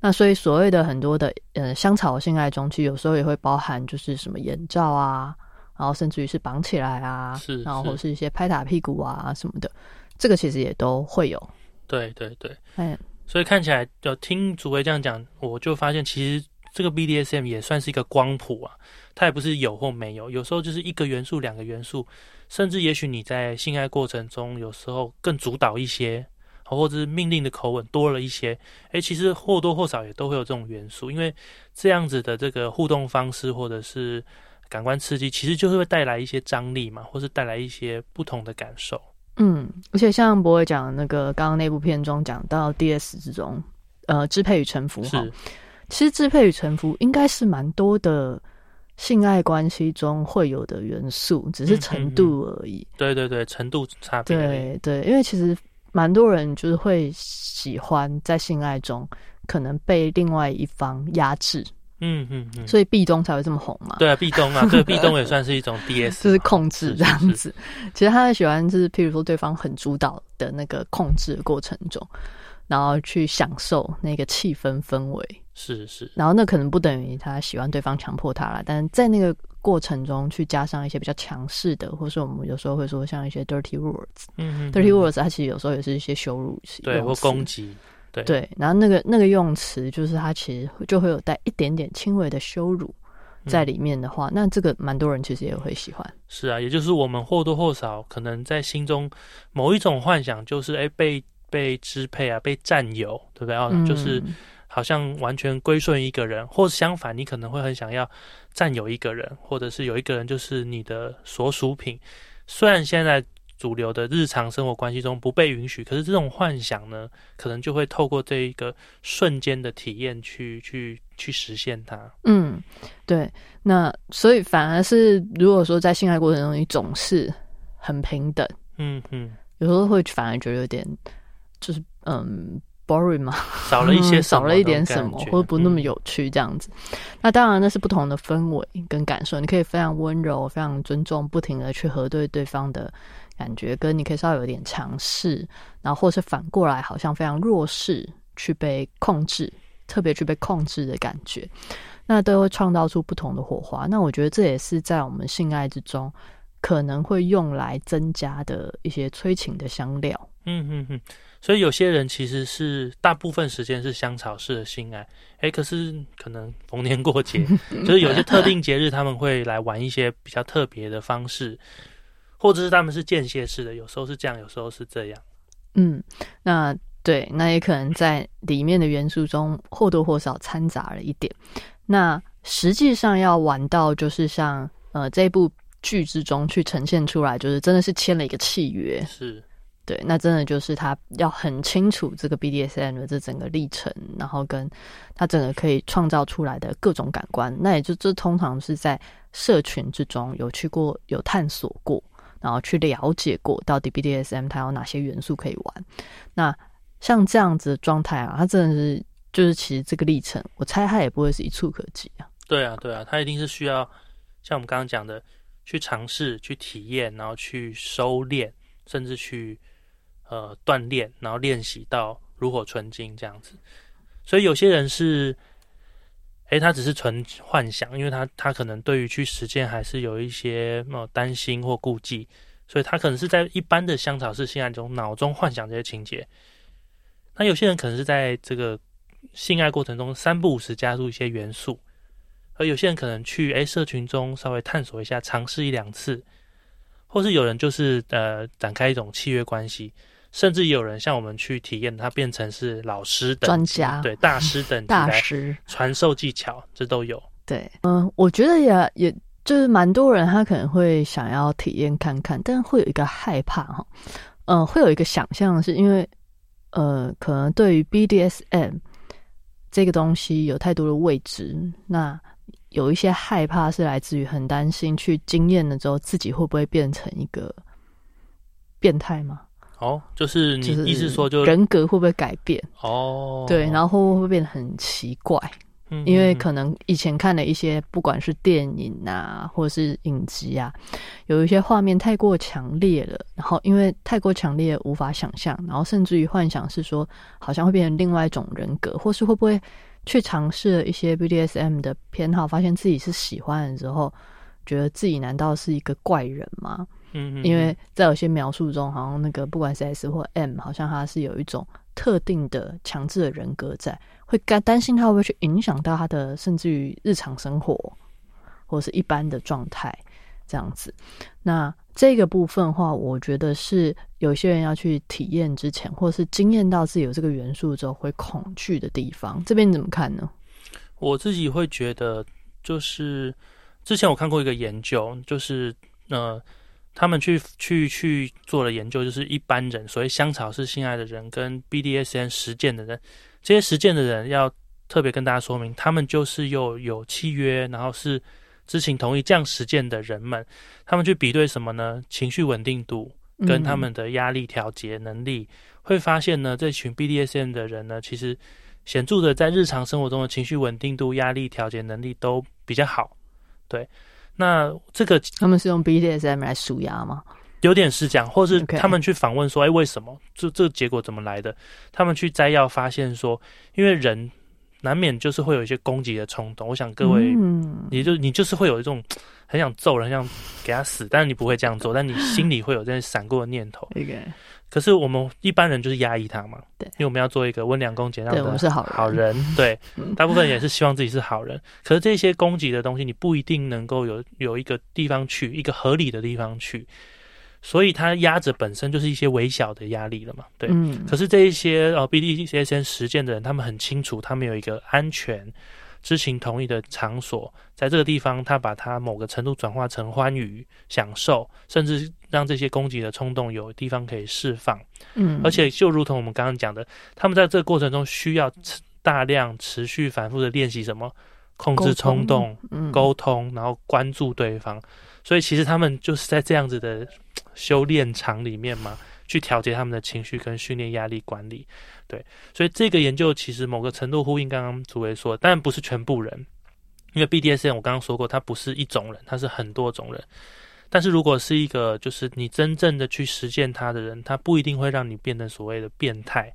那所以所谓的很多的呃香草性爱中，其实有时候也会包含就是什么眼罩啊，然后甚至于是绑起来啊，是，然后或是一些拍打屁股啊什么的，这个其实也都会有。对对对，哎，所以看起来，就听主维这样讲，我就发现其实这个 BDSM 也算是一个光谱啊。它也不是有或没有，有时候就是一个元素、两个元素，甚至也许你在性爱过程中，有时候更主导一些，或者是命令的口吻多了一些。诶，其实或多或少也都会有这种元素，因为这样子的这个互动方式或者是感官刺激，其实就是会带来一些张力嘛，或是带来一些不同的感受。嗯，而且像博伟讲那个刚刚那部片中讲到 D.S 之中，呃，支配与臣服哈，其实支配与臣服应该是蛮多的。性爱关系中会有的元素，只是程度而已。对对对，程度差别。对对，因为其实蛮多人就是会喜欢在性爱中可能被另外一方压制。嗯嗯嗯。所以壁咚才会这么红嘛？对啊，壁咚啊，对，壁咚也算是一种 DS，就是控制这样子。其实他喜欢就是，譬如说对方很主导的那个控制的过程中。然后去享受那个气氛氛围，是是。然后那可能不等于他喜欢对方强迫他了，但在那个过程中去加上一些比较强势的，或是我们有时候会说像一些 dirty words，嗯嗯，dirty words，它其实有时候也是一些羞辱词，对，或攻击，对对。然后那个那个用词，就是它其实就会有带一点点轻微的羞辱在里面的话，那这个蛮多人其实也会喜欢。是啊，也就是我们或多或少可能在心中某一种幻想，就是哎被。被支配啊，被占有，对不对啊？就是好像完全归顺一个人，或相反，你可能会很想要占有一个人，或者是有一个人就是你的所属品。虽然现在主流的日常生活关系中不被允许，可是这种幻想呢，可能就会透过这一个瞬间的体验去去去实现它。嗯，对。那所以反而是，如果说在性爱过程中你总是很平等，嗯嗯，有时候会反而觉得有点。就是嗯，boring 嘛，少了一些，少了一点什么，或者不那么有趣这样子。那当然，那是不同的氛围跟感受。你可以非常温柔、非常尊重，不停的去核对对方的感觉，跟你可以稍微有点强势，然后或是反过来，好像非常弱势，去被控制，特别去被控制的感觉，那都会创造出不同的火花。那我觉得这也是在我们性爱之中可能会用来增加的一些催情的香料。嗯嗯嗯，所以有些人其实是大部分时间是香草式的性爱，哎，可是可能逢年过节，就是有些特定节日他们会来玩一些比较特别的方式，或者是他们是间歇式的，有时候是这样，有时候是这样。嗯，那对，那也可能在里面的元素中或多或少掺杂了一点。那实际上要玩到就是像呃这部剧之中去呈现出来，就是真的是签了一个契约，是。对，那真的就是他要很清楚这个 BDSM 的这整个历程，然后跟他整个可以创造出来的各种感官，那也就这通常是在社群之中有去过、有探索过，然后去了解过到底 BDSM 它有哪些元素可以玩。那像这样子的状态啊，它真的是就是其实这个历程，我猜它也不会是一触可及啊。对啊，对啊，它一定是需要像我们刚刚讲的，去尝试、去体验，然后去收敛，甚至去。呃，锻炼，然后练习到炉火纯青这样子，所以有些人是，哎，他只是纯幻想，因为他他可能对于去实践还是有一些呃担心或顾忌，所以他可能是在一般的香草式性爱中脑中幻想这些情节。那有些人可能是在这个性爱过程中三不五时加入一些元素，而有些人可能去哎社群中稍微探索一下，尝试一两次，或是有人就是呃展开一种契约关系。甚至有人像我们去体验，他变成是老师等专家，对大师等大师传授技巧，这都有。对，嗯，我觉得也也就是蛮多人他可能会想要体验看看，但会有一个害怕哈，嗯，会有一个想象是因为呃，可能对于 BDSM 这个东西有太多的未知，那有一些害怕是来自于很担心去经验了之后自己会不会变成一个变态吗？哦，就是你意思说，就人格会不会改变？哦，对，然后会不会变得很奇怪？嗯，因为可能以前看的一些，不管是电影啊，或者是影集啊，有一些画面太过强烈了，然后因为太过强烈无法想象，然后甚至于幻想是说，好像会变成另外一种人格，或是会不会去尝试一些 BDSM 的偏好，发现自己是喜欢的时候，觉得自己难道是一个怪人吗？嗯，因为在有些描述中，好像那个不管是 S 或 M，好像他是有一种特定的强制的人格在，会担担心他会不会去影响到他的，甚至于日常生活或者是一般的状态这样子。那这个部分的话，我觉得是有些人要去体验之前，或是经验到自己有这个元素之后会恐惧的地方。这边你怎么看呢？我自己会觉得，就是之前我看过一个研究，就是呃。他们去去去做了研究，就是一般人，所谓香草式性爱的人，跟 BDSN 实践的人，这些实践的人要特别跟大家说明，他们就是又有契约，然后是知情同意这样实践的人们，他们去比对什么呢？情绪稳定度跟他们的压力调节能力，会发现呢，这群 BDSN 的人呢，其实显著的在日常生活中的情绪稳定度、压力调节能力都比较好，对。那这个他们是用 BDSM 来数压吗？有点是这样，或是他们去访问说：“哎，为什么？这这个结果怎么来的？”他们去摘要发现说：“因为人难免就是会有一些攻击的冲动。我想各位，嗯你就你就是会有一种 很想揍人，想给他死，但是你不会这样做，但你心里会有这些闪过的念头。可是我们一般人就是压抑他嘛，对，因为我们要做一个温良恭俭让的我们是好人，对，大部分也是希望自己是好人。可是这些攻击的东西，你不一定能够有有一个地方去，一个合理的地方去，所以他压着本身就是一些微小的压力了嘛，对。可是这一些哦 B D C S N 实践的人，他们很清楚，他们有一个安全。知情同意的场所，在这个地方，他把它某个程度转化成欢愉、享受，甚至让这些攻击的冲动有地方可以释放。嗯，而且就如同我们刚刚讲的，他们在这个过程中需要大量、持续、反复的练习什么控制冲动、沟通，然后关注对方。所以其实他们就是在这样子的 修炼场里面嘛。去调节他们的情绪跟训练压力管理，对，所以这个研究其实某个程度呼应刚刚主委说，但不是全部人，因为 BDSN 我刚刚说过，它不是一种人，它是很多种人。但是如果是一个就是你真正的去实践它的人，他不一定会让你变成所谓的变态，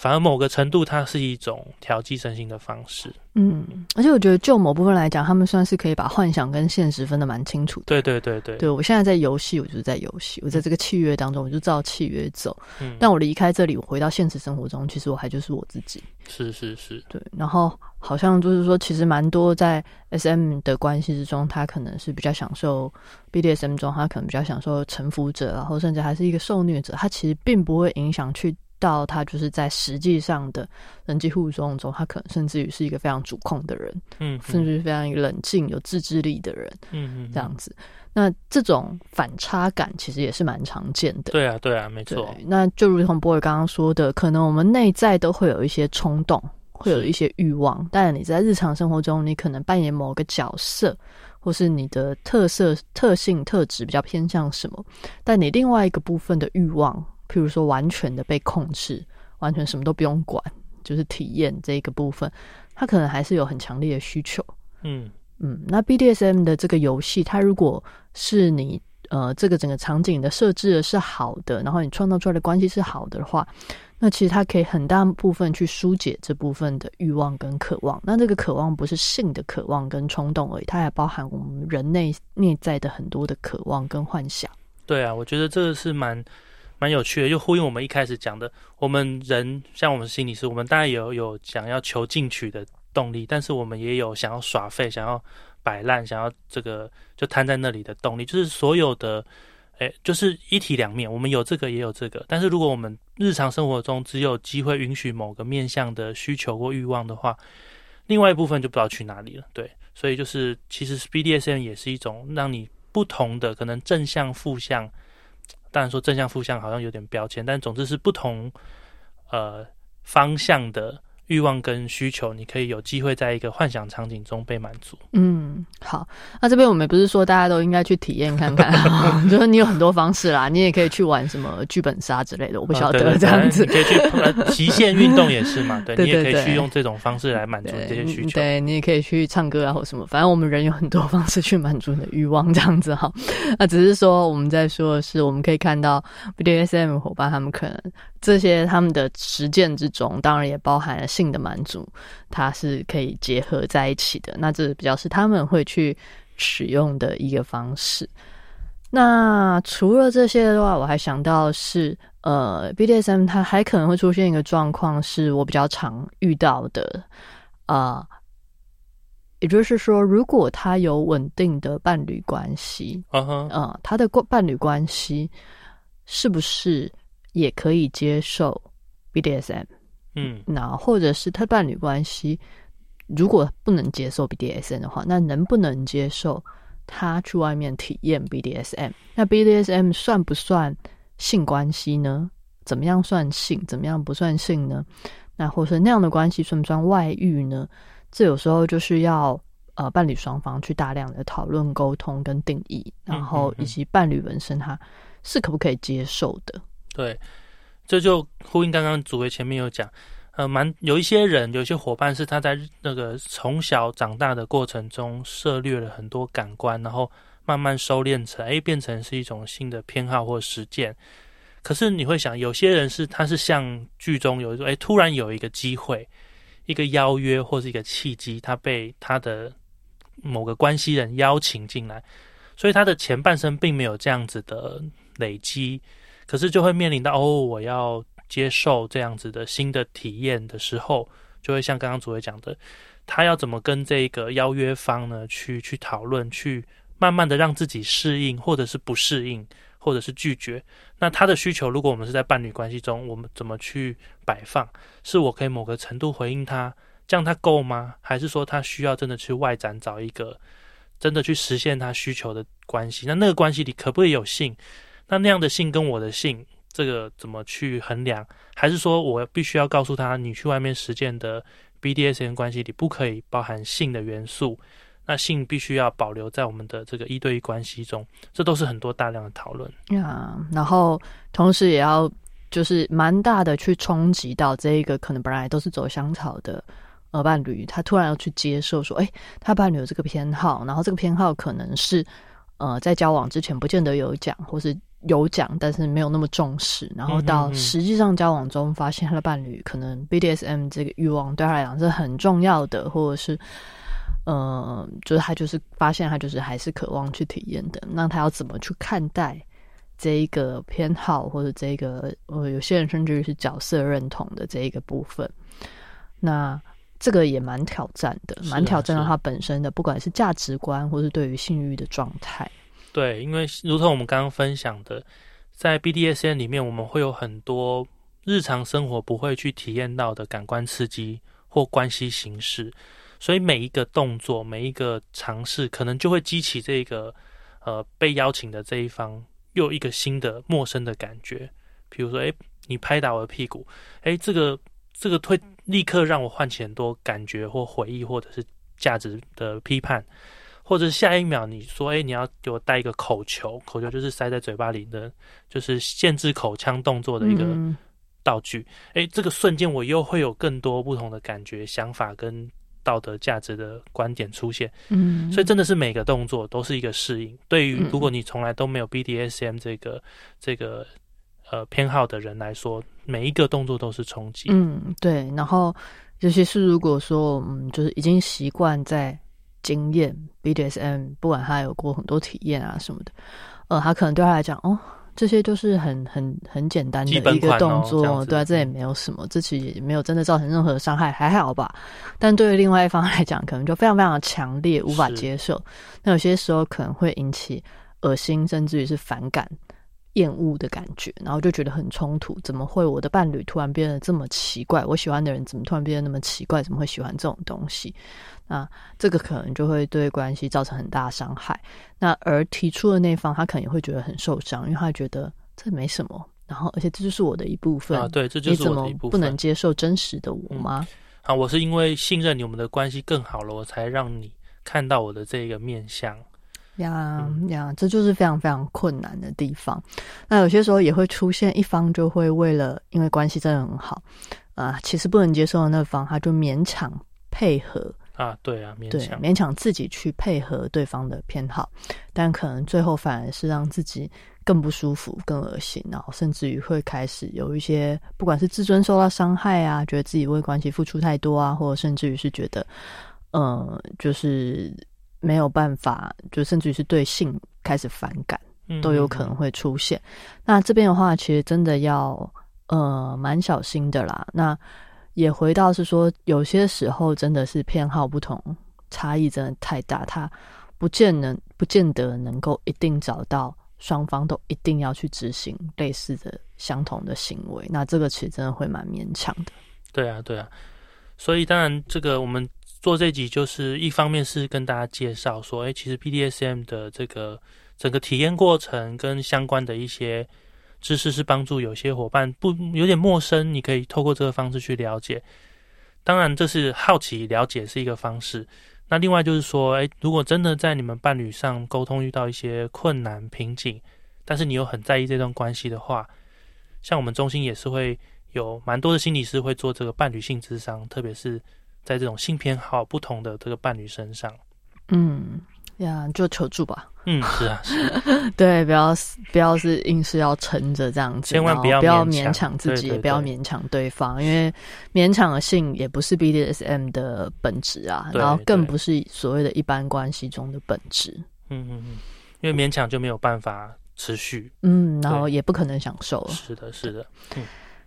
反而某个程度，它是一种调剂身心的方式。嗯，而且我觉得就某部分来讲，他们算是可以把幻想跟现实分得蛮清楚的。对对对对，对我现在在游戏，我就是在游戏，我在这个契约当中，我就照契约走。嗯，但我离开这里，我回到现实生活中，其实我还就是我自己。是是是，对。然后好像就是说，其实蛮多在 S M 的关系之中，他可能是比较享受 B D S M 中，他可能比较享受臣服者，然后甚至还是一个受虐者，他其实并不会影响去。到他就是在实际上的人际互动中，他可能甚至于是一个非常主控的人，嗯，甚至是非常冷静、有自制力的人，嗯嗯，这样子。那这种反差感其实也是蛮常见的。对啊，对啊，没错。那就如同波尔刚刚说的，可能我们内在都会有一些冲动，会有一些欲望，但你在日常生活中，你可能扮演某个角色，或是你的特色、特性、特质比较偏向什么，但你另外一个部分的欲望。譬如说，完全的被控制，完全什么都不用管，就是体验这一个部分，他可能还是有很强烈的需求。嗯嗯，那 BDSM 的这个游戏，它如果是你呃这个整个场景的设置是好的，然后你创造出来的关系是好的话，那其实它可以很大部分去疏解这部分的欲望跟渴望。那这个渴望不是性的渴望跟冲动而已，它还包含我们人内内在的很多的渴望跟幻想。对啊，我觉得这个是蛮。蛮有趣的，就呼应我们一开始讲的，我们人像我们心理师，我们当然有有想要求进取的动力，但是我们也有想要耍废、想要摆烂、想要这个就瘫在那里的动力，就是所有的，哎，就是一体两面，我们有这个也有这个，但是如果我们日常生活中只有机会允许某个面向的需求或欲望的话，另外一部分就不知道去哪里了。对，所以就是其实 BDSM 也是一种让你不同的可能正向、负向。当然说正向负向好像有点标签，但总之是不同呃方向的。欲望跟需求，你可以有机会在一个幻想场景中被满足。嗯，好，那这边我们不是说大家都应该去体验看看，就是你有很多方式啦，你也可以去玩什么剧本杀之类的，我不晓得这样子，可以去极限运动也是嘛，对 你也可以去用这种方式来满足这些需求。对你也可以去唱歌啊或什么，反正我们人有很多方式去满足你的欲望，这样子哈。那只是说我们在说的是，我们可以看到 BDSM 伙伴他们可能。这些他们的实践之中，当然也包含了性的满足，它是可以结合在一起的。那这比较是他们会去使用的一个方式。那除了这些的话，我还想到是，呃，BDSM 它还可能会出现一个状况，是我比较常遇到的，啊，也就是说，如果他有稳定的伴侣关系，嗯哼，他的伴侣关系是不是？也可以接受 BDSM，嗯，那或者是他伴侣关系，如果不能接受 BDSM 的话，那能不能接受他去外面体验 BDSM？那 BDSM 算不算性关系呢？怎么样算性？怎么样不算性呢？那或是那样的关系算不算外遇呢？这有时候就是要呃伴侣双方去大量的讨论、沟通跟定义，然后以及伴侣本身他是可不可以接受的。对，这就呼应刚刚主委前面有讲，呃，蛮有一些人，有些伙伴是他在那个从小长大的过程中涉猎了很多感官，然后慢慢收敛成，哎，变成是一种新的偏好或实践。可是你会想，有些人是他是像剧中有一种，哎，突然有一个机会，一个邀约或是一个契机，他被他的某个关系人邀请进来，所以他的前半生并没有这样子的累积。可是就会面临到哦，我要接受这样子的新的体验的时候，就会像刚刚主委讲的，他要怎么跟这个邀约方呢去去讨论，去慢慢的让自己适应，或者是不适应，或者是拒绝。那他的需求，如果我们是在伴侣关系中，我们怎么去摆放？是我可以某个程度回应他，这样他够吗？还是说他需要真的去外展找一个真的去实现他需求的关系？那那个关系里可不可以有性？那那样的性跟我的性，这个怎么去衡量？还是说我必须要告诉他，你去外面实践的 BDSM 关系里不可以包含性的元素？那性必须要保留在我们的这个一对一关系中，这都是很多大量的讨论呀。然后同时也要就是蛮大的去冲击到这一个可能本来都是走香草的呃伴侣，他突然要去接受说，哎，他伴侣有这个偏好，然后这个偏好可能是。呃，在交往之前不见得有讲，或是有讲，但是没有那么重视，然后到实际上交往中，发现他的伴侣可能 BDSM 这个欲望对他来讲是很重要的，或者是，呃，就是他就是发现他就是还是渴望去体验的，那他要怎么去看待这一个偏好，或者这一个呃，有些人甚至于是角色认同的这一个部分，那这个也蛮挑战的，蛮挑战到他本身的，不管是价值观，或是对于性欲的状态。对，因为如同我们刚刚分享的，在 BDSN 里面，我们会有很多日常生活不会去体验到的感官刺激或关系形式，所以每一个动作、每一个尝试，可能就会激起这个呃被邀请的这一方又一个新的陌生的感觉。比如说，哎，你拍打我的屁股，哎，这个这个会立刻让我唤起很多感觉或回忆，或者是价值的批判。或者下一秒你说，哎，你要给我带一个口球，口球就是塞在嘴巴里的，就是限制口腔动作的一个道具。哎，这个瞬间我又会有更多不同的感觉、想法跟道德价值的观点出现。嗯，所以真的是每个动作都是一个适应。对于如果你从来都没有 BDSM 这个这个呃偏好的人来说，每一个动作都是冲击。嗯，对。然后尤其是如果说，嗯，就是已经习惯在。经验 BDSM，不管他有过很多体验啊什么的，呃，他可能对他来讲，哦，这些就是很很很简单的一个动作，对啊，这也没有什么，这其实也没有真的造成任何伤害，还好吧。但对于另外一方来讲，可能就非常非常的强烈，无法接受。那有些时候可能会引起恶心，甚至于是反感、厌恶的感觉，然后就觉得很冲突。怎么会我的伴侣突然变得这么奇怪？我喜欢的人怎么突然变得那么奇怪？怎么会喜欢这种东西？那这个可能就会对关系造成很大伤害。那而提出的那方，他可能也会觉得很受伤，因为他觉得这没什么。然后，而且这就是我的一部分啊，对，这就是我的一部分。不能接受真实的我吗？啊，我是因为信任你，我们的关系更好了，我才让你看到我的这个面相。呀呀，这就是非常非常困难的地方。那有些时候也会出现一方就会为了因为关系真的很好啊，其实不能接受的那方，他就勉强配合。啊，对啊，勉强勉强自己去配合对方的偏好，但可能最后反而是让自己更不舒服、更恶心，然后甚至于会开始有一些，不管是自尊受到伤害啊，觉得自己为关系付出太多啊，或者甚至于是觉得，嗯，就是没有办法，就甚至于是对性开始反感，都有可能会出现。那这边的话，其实真的要呃蛮小心的啦。那也回到是说，有些时候真的是偏好不同，差异真的太大，他不见能不见得能够一定找到双方都一定要去执行类似的相同的行为，那这个其实真的会蛮勉强的。对啊，对啊，所以当然这个我们做这集就是一方面是跟大家介绍说，哎，其实 PDSM 的这个整个体验过程跟相关的一些。知识是帮助有些伙伴不有点陌生，你可以透过这个方式去了解。当然，这是好奇了解是一个方式。那另外就是说，诶，如果真的在你们伴侣上沟通遇到一些困难瓶颈，但是你又很在意这段关系的话，像我们中心也是会有蛮多的心理师会做这个伴侣性智商，特别是在这种性偏好不同的这个伴侣身上。嗯。呀，就求助吧。嗯，是啊，是。对，不要不要是硬是要撑着这样子，千万不要不要勉强自己，也不要勉强对方，因为勉强的性也不是 BDSM 的本质啊，然后更不是所谓的一般关系中的本质。嗯嗯嗯，因为勉强就没有办法持续。嗯，然后也不可能享受。是的，是的。嗯，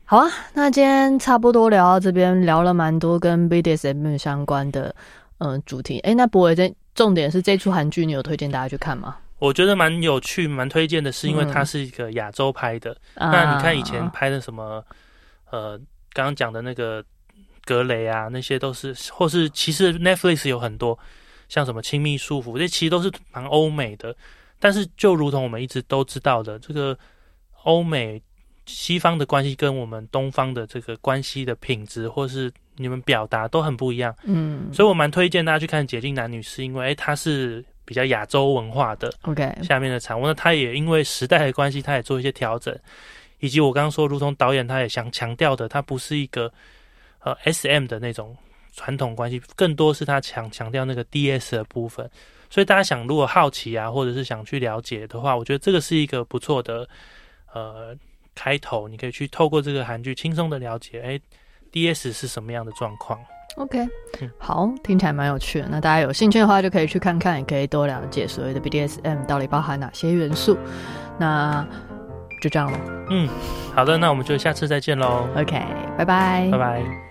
好啊，那今天差不多聊到这边，聊了蛮多跟 BDSM 相关的嗯主题。哎，那博伟在。重点是这出韩剧，你有推荐大家去看吗？我觉得蛮有趣、蛮推荐的，是因为它是一个亚洲拍的。那你看以前拍的什么，呃，刚刚讲的那个格雷啊，那些都是，或是其实 Netflix 有很多，像什么亲密束缚，这其实都是蛮欧美的。但是就如同我们一直都知道的，这个欧美西方的关系跟我们东方的这个关系的品质，或是你们表达都很不一样，嗯，所以我蛮推荐大家去看《解禁男女》，是因为哎，它是比较亚洲文化的，OK，下面的产物，那他也因为时代的关系，他也做一些调整，以及我刚刚说，如同导演他也想强调的，他不是一个呃 SM 的那种传统关系，更多是他强强调那个 DS 的部分。所以大家想如果好奇啊，或者是想去了解的话，我觉得这个是一个不错的呃开头，你可以去透过这个韩剧轻松的了解，哎，DS 是什么样的状况。OK，好，听起来蛮有趣的。那大家有兴趣的话，就可以去看看，也可以多了解所谓的 BDSM 到底包含哪些元素。那就这样了。嗯，好的，那我们就下次再见喽。OK，拜拜，拜拜。